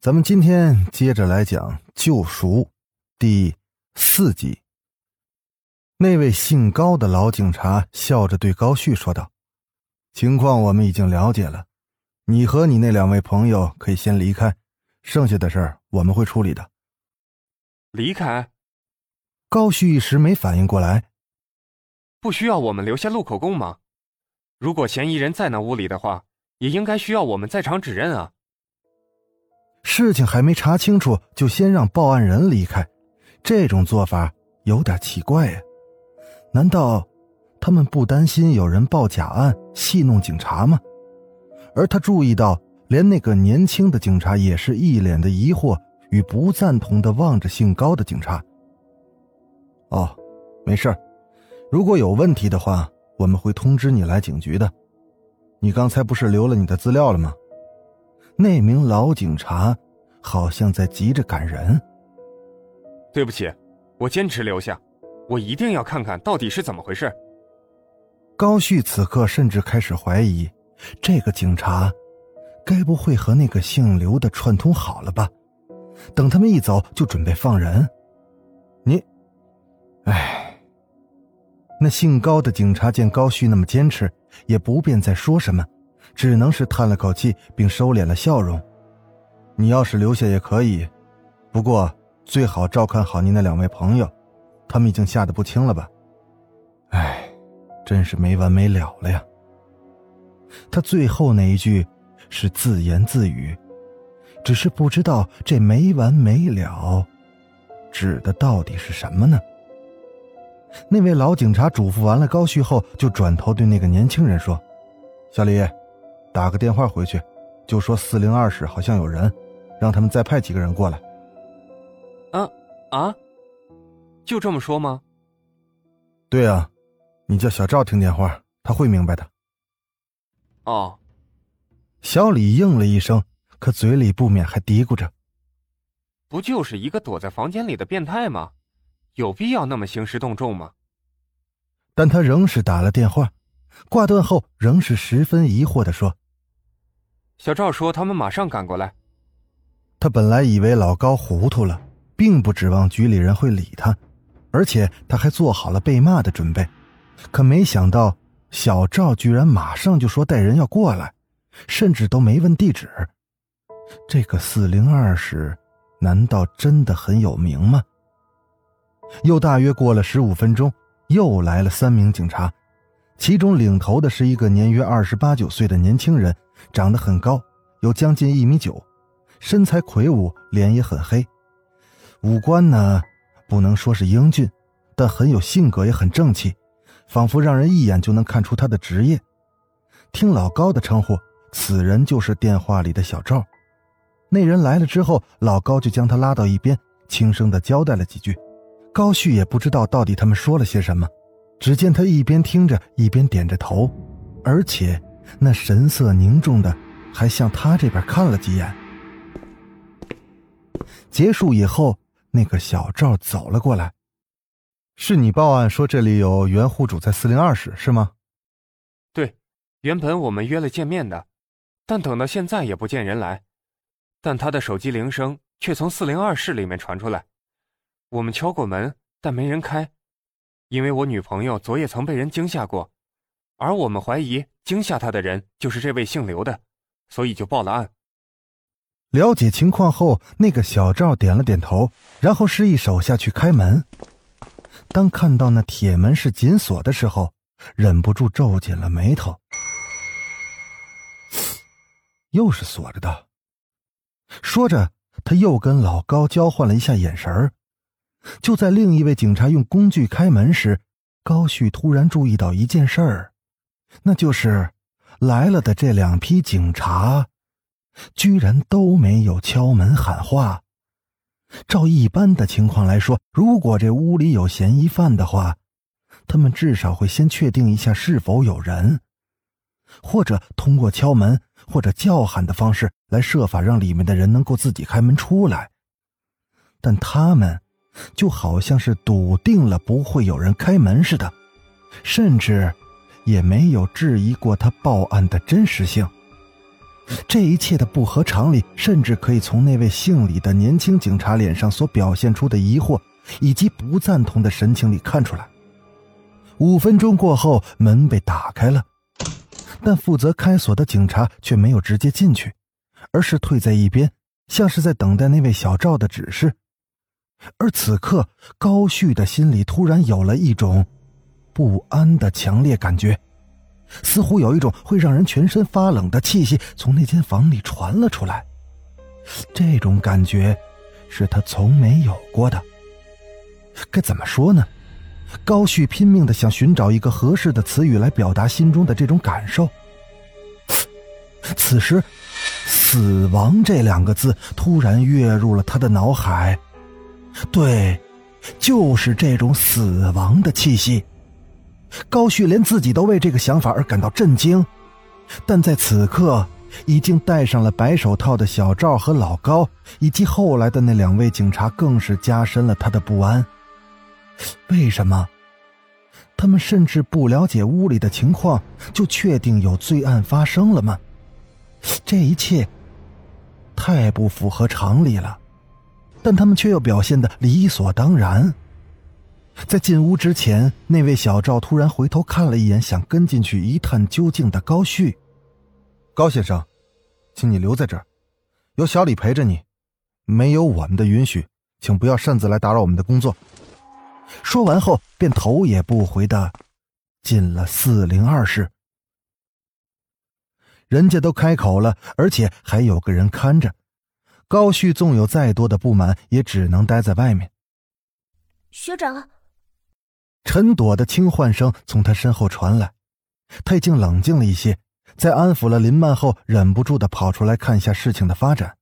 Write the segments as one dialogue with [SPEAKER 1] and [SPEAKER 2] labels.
[SPEAKER 1] 咱们今天接着来讲《救赎》第四集。那位姓高的老警察笑着对高旭说道：“情况我们已经了解了，你和你那两位朋友可以先离开，剩下的事儿我们会处理的。”
[SPEAKER 2] 离开？
[SPEAKER 1] 高旭一时没反应过来。
[SPEAKER 2] 不需要我们留下录口供吗？如果嫌疑人在那屋里的话，也应该需要我们在场指认啊。
[SPEAKER 1] 事情还没查清楚，就先让报案人离开，这种做法有点奇怪呀。难道他们不担心有人报假案戏弄警察吗？而他注意到，连那个年轻的警察也是一脸的疑惑与不赞同的望着姓高的警察。哦，没事如果有问题的话，我们会通知你来警局的。你刚才不是留了你的资料了吗？那名老警察好像在急着赶人。
[SPEAKER 2] 对不起，我坚持留下，我一定要看看到底是怎么回事。
[SPEAKER 1] 高旭此刻甚至开始怀疑，这个警察该不会和那个姓刘的串通好了吧？等他们一走，就准备放人。你，哎，那姓高的警察见高旭那么坚持，也不便再说什么。只能是叹了口气，并收敛了笑容。你要是留下也可以，不过最好照看好你那两位朋友，他们已经吓得不轻了吧？唉，真是没完没了了呀。他最后那一句是自言自语，只是不知道这没完没了指的到底是什么呢？那位老警察嘱咐完了高旭后，就转头对那个年轻人说：“小李。”打个电话回去，就说四零二室好像有人，让他们再派几个人过来。
[SPEAKER 2] 啊啊，就这么说吗？
[SPEAKER 1] 对啊，你叫小赵听电话，他会明白的。
[SPEAKER 2] 哦，
[SPEAKER 1] 小李应了一声，可嘴里不免还嘀咕着：“
[SPEAKER 2] 不就是一个躲在房间里的变态吗？有必要那么兴师动众吗？”
[SPEAKER 1] 但他仍是打了电话。挂断后，仍是十分疑惑的说：“
[SPEAKER 2] 小赵说他们马上赶过来。”
[SPEAKER 1] 他本来以为老高糊涂了，并不指望局里人会理他，而且他还做好了被骂的准备，可没想到小赵居然马上就说带人要过来，甚至都没问地址。这个四零二室难道真的很有名吗？又大约过了十五分钟，又来了三名警察。其中领头的是一个年约二十八九岁的年轻人，长得很高，有将近一米九，身材魁梧，脸也很黑，五官呢不能说是英俊，但很有性格，也很正气，仿佛让人一眼就能看出他的职业。听老高的称呼，此人就是电话里的小赵。那人来了之后，老高就将他拉到一边，轻声的交代了几句。高旭也不知道到底他们说了些什么。只见他一边听着，一边点着头，而且那神色凝重的，还向他这边看了几眼。结束以后，那个小赵走了过来：“是你报案说这里有原户主在四零二室是吗？”“
[SPEAKER 2] 对，原本我们约了见面的，但等到现在也不见人来，但他的手机铃声却从四零二室里面传出来，我们敲过门，但没人开。”因为我女朋友昨夜曾被人惊吓过，而我们怀疑惊吓他的人就是这位姓刘的，所以就报了案。
[SPEAKER 1] 了解情况后，那个小赵点了点头，然后示意手下去开门。当看到那铁门是紧锁的时候，忍不住皱紧了眉头。又是锁着的。说着，他又跟老高交换了一下眼神儿。就在另一位警察用工具开门时，高旭突然注意到一件事儿，那就是来了的这两批警察，居然都没有敲门喊话。照一般的情况来说，如果这屋里有嫌疑犯的话，他们至少会先确定一下是否有人，或者通过敲门或者叫喊的方式来设法让里面的人能够自己开门出来。但他们就好像是笃定了不会有人开门似的，甚至也没有质疑过他报案的真实性。这一切的不合常理，甚至可以从那位姓李的年轻警察脸上所表现出的疑惑以及不赞同的神情里看出来。五分钟过后，门被打开了，但负责开锁的警察却没有直接进去，而是退在一边，像是在等待那位小赵的指示。而此刻，高旭的心里突然有了一种不安的强烈感觉。似乎有一种会让人全身发冷的气息从那间房里传了出来，这种感觉是他从没有过的。该怎么说呢？高旭拼命的想寻找一个合适的词语来表达心中的这种感受。此时，“死亡”这两个字突然跃入了他的脑海。对，就是这种死亡的气息。高旭连自己都为这个想法而感到震惊，但在此刻，已经戴上了白手套的小赵和老高，以及后来的那两位警察，更是加深了他的不安。为什么？他们甚至不了解屋里的情况，就确定有罪案发生了吗？这一切太不符合常理了，但他们却又表现的理所当然。在进屋之前，那位小赵突然回头看了一眼，想跟进去一探究竟的高旭。高先生，请你留在这儿，有小李陪着你。没有我们的允许，请不要擅自来打扰我们的工作。说完后，便头也不回的进了四零二室。人家都开口了，而且还有个人看着。高旭纵有再多的不满，也只能待在外面。
[SPEAKER 3] 学长。
[SPEAKER 1] 陈朵的轻唤声从他身后传来，他已经冷静了一些，在安抚了林曼后，忍不住的跑出来看一下事情的发展。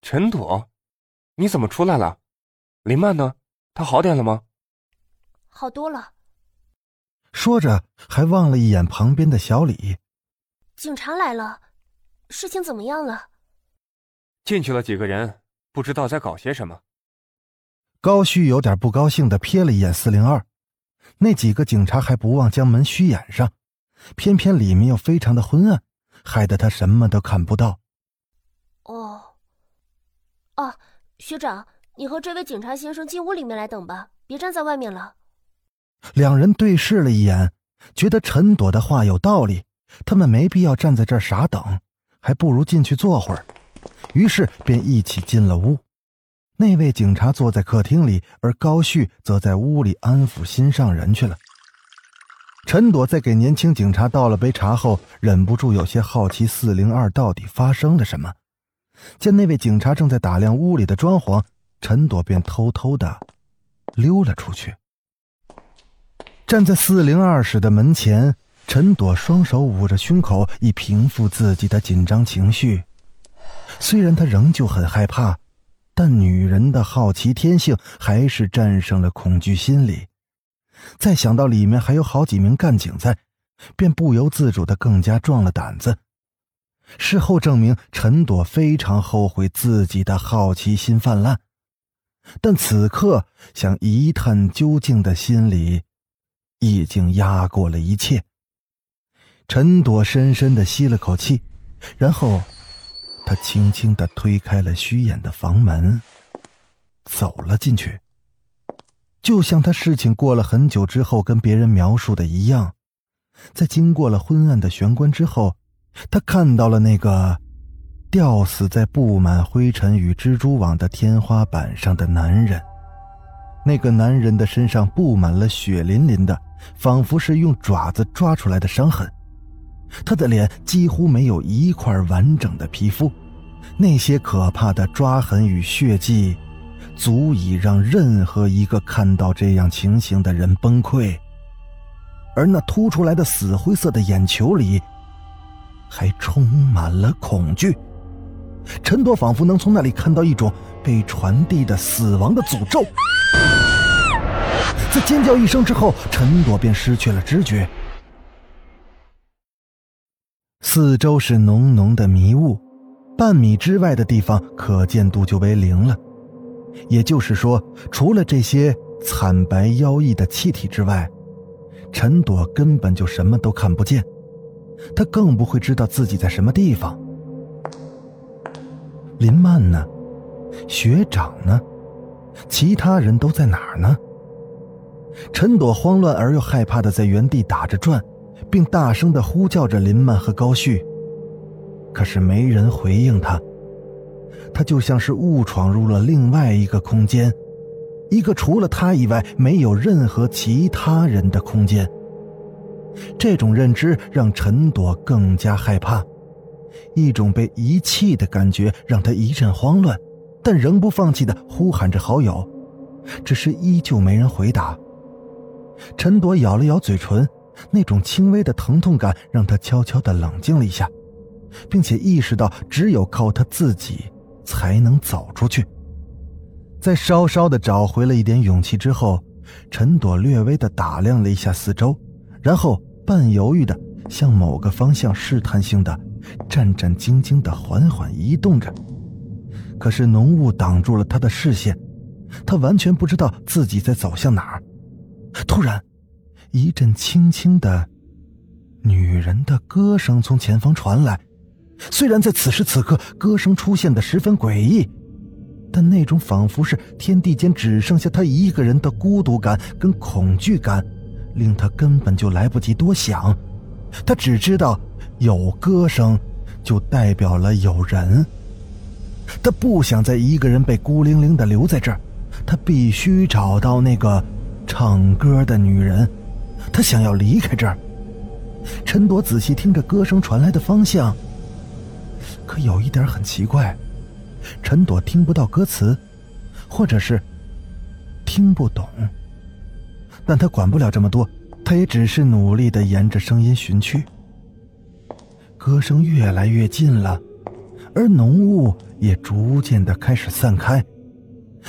[SPEAKER 2] 陈朵，你怎么出来了？林曼呢？她好点了吗？
[SPEAKER 3] 好多了。
[SPEAKER 1] 说着，还望了一眼旁边的小李。
[SPEAKER 3] 警察来了，事情怎么样了？
[SPEAKER 2] 进去了几个人，不知道在搞些什么。
[SPEAKER 1] 高旭有点不高兴的瞥了一眼四零二。那几个警察还不忘将门虚掩上，偏偏里面又非常的昏暗，害得他什么都看不到。
[SPEAKER 3] 哦，哦，学长，你和这位警察先生进屋里面来等吧，别站在外面了。
[SPEAKER 1] 两人对视了一眼，觉得陈朵的话有道理，他们没必要站在这儿傻等，还不如进去坐会儿。于是便一起进了屋。那位警察坐在客厅里，而高旭则在屋里安抚心上人去了。陈朵在给年轻警察倒了杯茶后，忍不住有些好奇四零二到底发生了什么。见那位警察正在打量屋里的装潢，陈朵便偷偷的溜了出去。站在四零二室的门前，陈朵双手捂着胸口，以平复自己的紧张情绪。虽然她仍旧很害怕。但女人的好奇天性还是战胜了恐惧心理。再想到里面还有好几名干警在，便不由自主的更加壮了胆子。事后证明，陈朵非常后悔自己的好奇心泛滥，但此刻想一探究竟的心理，已经压过了一切。陈朵深深的吸了口气，然后。他轻轻的推开了虚掩的房门，走了进去。就像他事情过了很久之后跟别人描述的一样，在经过了昏暗的玄关之后，他看到了那个吊死在布满灰尘与蜘蛛网的天花板上的男人。那个男人的身上布满了血淋淋的，仿佛是用爪子抓出来的伤痕。他的脸几乎没有一块完整的皮肤，那些可怕的抓痕与血迹，足以让任何一个看到这样情形的人崩溃。而那凸出来的死灰色的眼球里，还充满了恐惧。陈朵仿佛能从那里看到一种被传递的死亡的诅咒。在尖叫一声之后，陈朵便失去了知觉。四周是浓浓的迷雾，半米之外的地方可见度就为零了。也就是说，除了这些惨白妖异的气体之外，陈朵根本就什么都看不见。他更不会知道自己在什么地方。林曼呢？学长呢？其他人都在哪儿呢？陈朵慌乱而又害怕的在原地打着转，并大声的呼叫着林曼和高旭，可是没人回应他。他就像是误闯入了另外一个空间，一个除了他以外没有任何其他人的空间。这种认知让陈朵更加害怕，一种被遗弃的感觉让他一阵慌乱，但仍不放弃的呼喊着好友，只是依旧没人回答。陈朵咬了咬嘴唇，那种轻微的疼痛感让他悄悄的冷静了一下，并且意识到只有靠他自己才能走出去。在稍稍的找回了一点勇气之后，陈朵略微的打量了一下四周，然后半犹豫的向某个方向试探性的、战战兢兢的缓缓移动着。可是浓雾挡住了他的视线，他完全不知道自己在走向哪儿。突然，一阵轻轻的女人的歌声从前方传来。虽然在此时此刻，歌声出现的十分诡异，但那种仿佛是天地间只剩下他一个人的孤独感跟恐惧感，令他根本就来不及多想。他只知道，有歌声，就代表了有人。他不想再一个人被孤零零的留在这儿，他必须找到那个。唱歌的女人，他想要离开这儿。陈朵仔细听着歌声传来的方向，可有一点很奇怪，陈朵听不到歌词，或者是听不懂。但他管不了这么多，他也只是努力的沿着声音寻去。歌声越来越近了，而浓雾也逐渐的开始散开。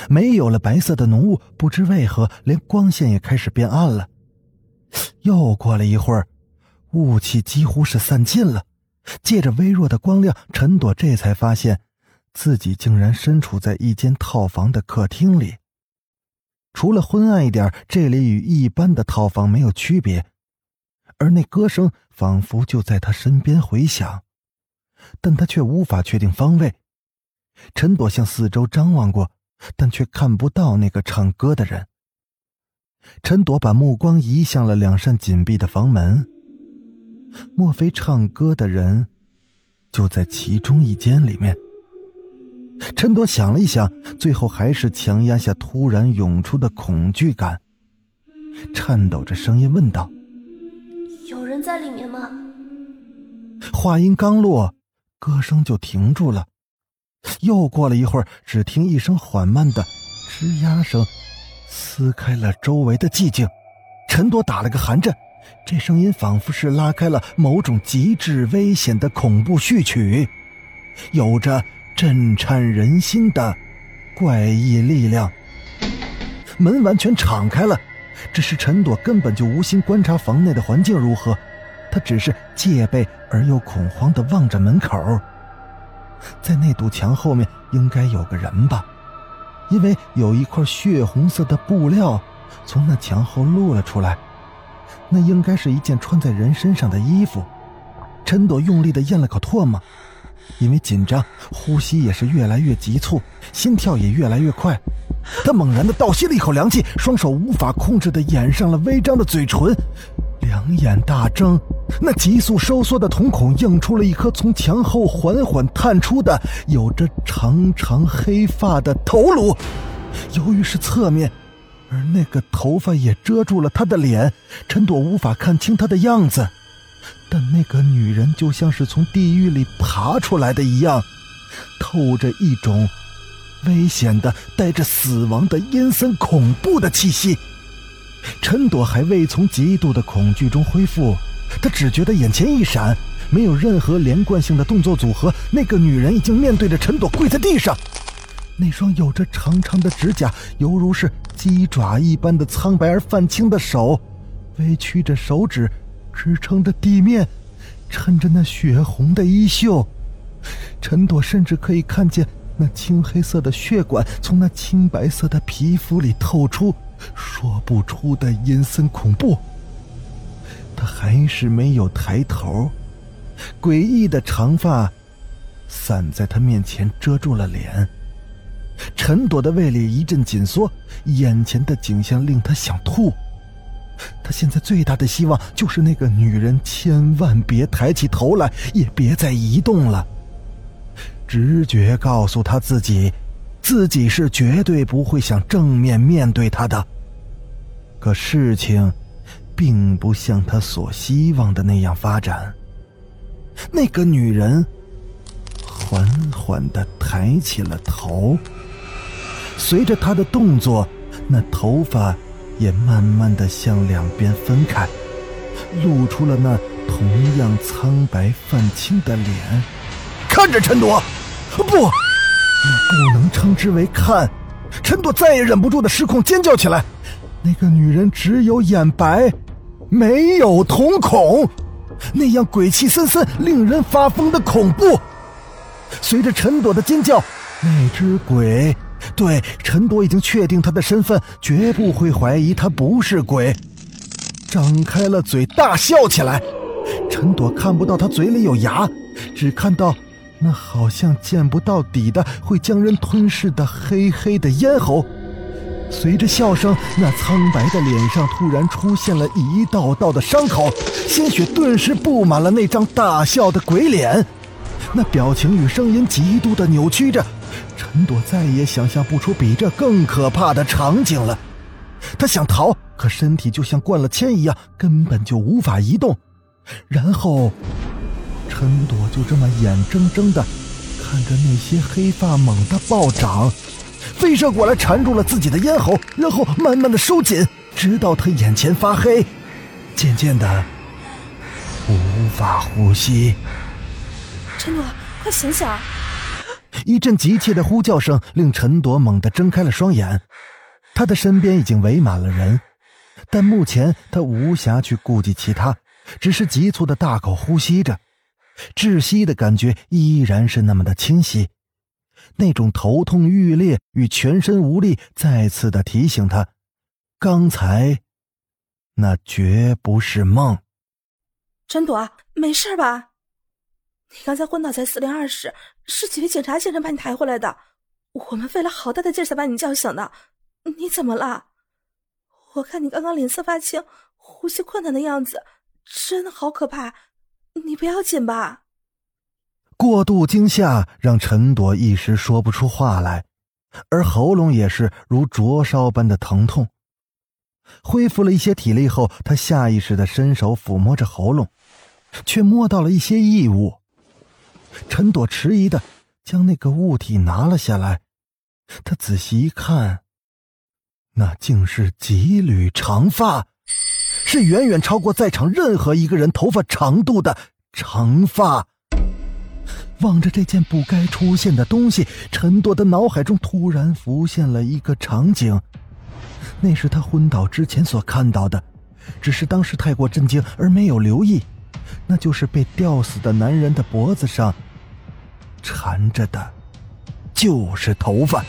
[SPEAKER 1] 没有了白色的浓雾，不知为何，连光线也开始变暗了。又过了一会儿，雾气几乎是散尽了。借着微弱的光亮，陈朵这才发现，自己竟然身处在一间套房的客厅里。除了昏暗一点，这里与一般的套房没有区别。而那歌声仿佛就在他身边回响，但他却无法确定方位。陈朵向四周张望过。但却看不到那个唱歌的人。陈朵把目光移向了两扇紧闭的房门。莫非唱歌的人就在其中一间里面？陈朵想了一想，最后还是强压下突然涌出的恐惧感，颤抖着声音问道：“
[SPEAKER 3] 有人在里面吗？”
[SPEAKER 1] 话音刚落，歌声就停住了。又过了一会儿，只听一声缓慢的吱呀声，撕开了周围的寂静。陈朵打了个寒颤，这声音仿佛是拉开了某种极致危险的恐怖序曲，有着震颤人心的怪异力量。门完全敞开了，只是陈朵根本就无心观察房内的环境如何，她只是戒备而又恐慌的望着门口。在那堵墙后面应该有个人吧，因为有一块血红色的布料从那墙后露了出来，那应该是一件穿在人身上的衣服。陈朵用力的咽了口唾沫，因为紧张，呼吸也是越来越急促，心跳也越来越快。他猛然的倒吸了一口凉气，双手无法控制的掩上了微张的嘴唇。两眼大睁，那急速收缩的瞳孔映出了一颗从墙后缓缓探出的、有着长长黑发的头颅。由于是侧面，而那个头发也遮住了他的脸，陈朵无法看清他的样子。但那个女人就像是从地狱里爬出来的一样，透着一种危险的、带着死亡的阴森恐怖的气息。陈朵还未从极度的恐惧中恢复，他只觉得眼前一闪，没有任何连贯性的动作组合，那个女人已经面对着陈朵跪在地上，那双有着长长的指甲，犹如是鸡爪一般的苍白而泛青的手，微曲着手指，支撑着地面，衬着那血红的衣袖。陈朵甚至可以看见那青黑色的血管从那青白色的皮肤里透出，说不出的阴森恐怖。他还是没有抬头，诡异的长发散在他面前，遮住了脸。陈朵的胃里一阵紧缩，眼前的景象令他想吐。他现在最大的希望就是那个女人千万别抬起头来，也别再移动了。直觉告诉他自己，自己是绝对不会想正面面对她的。可事情……并不像他所希望的那样发展。那个女人缓缓的抬起了头，随着她的动作，那头发也慢慢的向两边分开，露出了那同样苍白泛青的脸。看着陈朵，不，不能称之为看。陈朵再也忍不住的失控尖叫起来。那个女人只有眼白。没有瞳孔，那样鬼气森森、令人发疯的恐怖。随着陈朵的尖叫，那只鬼对陈朵已经确定他的身份，绝不会怀疑他不是鬼，张开了嘴大笑起来。陈朵看不到他嘴里有牙，只看到那好像见不到底的、会将人吞噬的黑黑的咽喉。随着笑声，那苍白的脸上突然出现了一道道的伤口，鲜血顿时布满了那张大笑的鬼脸，那表情与声音极度的扭曲着。陈朵再也想象不出比这更可怕的场景了。他想逃，可身体就像灌了铅一样，根本就无法移动。然后，陈朵就这么眼睁睁的看着那些黑发猛地暴涨。飞射过来，缠住了自己的咽喉，然后慢慢的收紧，直到他眼前发黑，渐渐的无法呼吸。
[SPEAKER 4] 陈朵，快醒醒！
[SPEAKER 1] 一阵急切的呼叫声令陈朵猛地睁开了双眼，他的身边已经围满了人，但目前他无暇去顾及其他，只是急促的大口呼吸着，窒息的感觉依然是那么的清晰。那种头痛欲裂与全身无力，再次的提醒他，刚才那绝不是梦。
[SPEAKER 4] 陈朵，没事吧？你刚才昏倒在四零二室，是几位警察先生把你抬回来的。我们费了好大的劲才把你叫醒的。你怎么了？我看你刚刚脸色发青，呼吸困难的样子，真的好可怕。你不要紧吧？
[SPEAKER 1] 过度惊吓让陈朵一时说不出话来，而喉咙也是如灼烧般的疼痛。恢复了一些体力后，他下意识的伸手抚摸着喉咙，却摸到了一些异物。陈朵迟疑的将那个物体拿了下来，他仔细一看，那竟是几缕长发，是远远超过在场任何一个人头发长度的长发。望着这件不该出现的东西，陈朵的脑海中突然浮现了一个场景，那是他昏倒之前所看到的，只是当时太过震惊而没有留意。那就是被吊死的男人的脖子上缠着的，就是头发，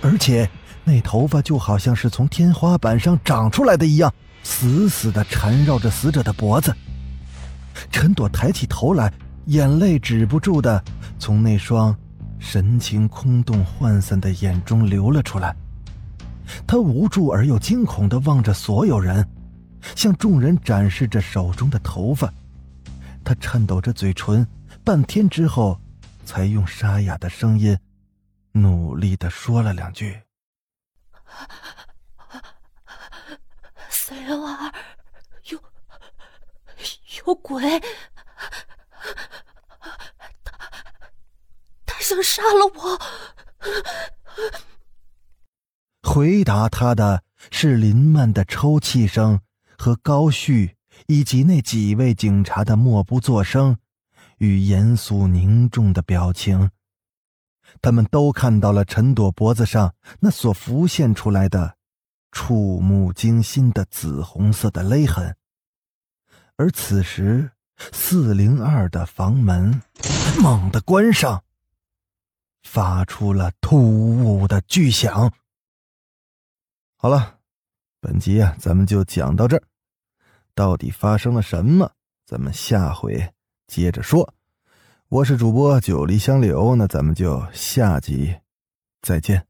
[SPEAKER 1] 而且那头发就好像是从天花板上长出来的一样，死死的缠绕着死者的脖子。陈朵抬起头来。眼泪止不住的从那双神情空洞、涣散的眼中流了出来。他无助而又惊恐的望着所有人，向众人展示着手中的头发。他颤抖着嘴唇，半天之后，才用沙哑的声音，努力的说了两句：“
[SPEAKER 3] 四零二，有有鬼。”想杀了我！
[SPEAKER 1] 回答他的是林曼的抽泣声和高旭以及那几位警察的默不作声与严肃凝重的表情。他们都看到了陈朵脖子上那所浮现出来的、触目惊心的紫红色的勒痕。而此时，四零二的房门猛地关上，发出了突兀的巨响。好了，本集啊，咱们就讲到这儿。到底发生了什么？咱们下回接着说。我是主播九黎香柳，那咱们就下集再见。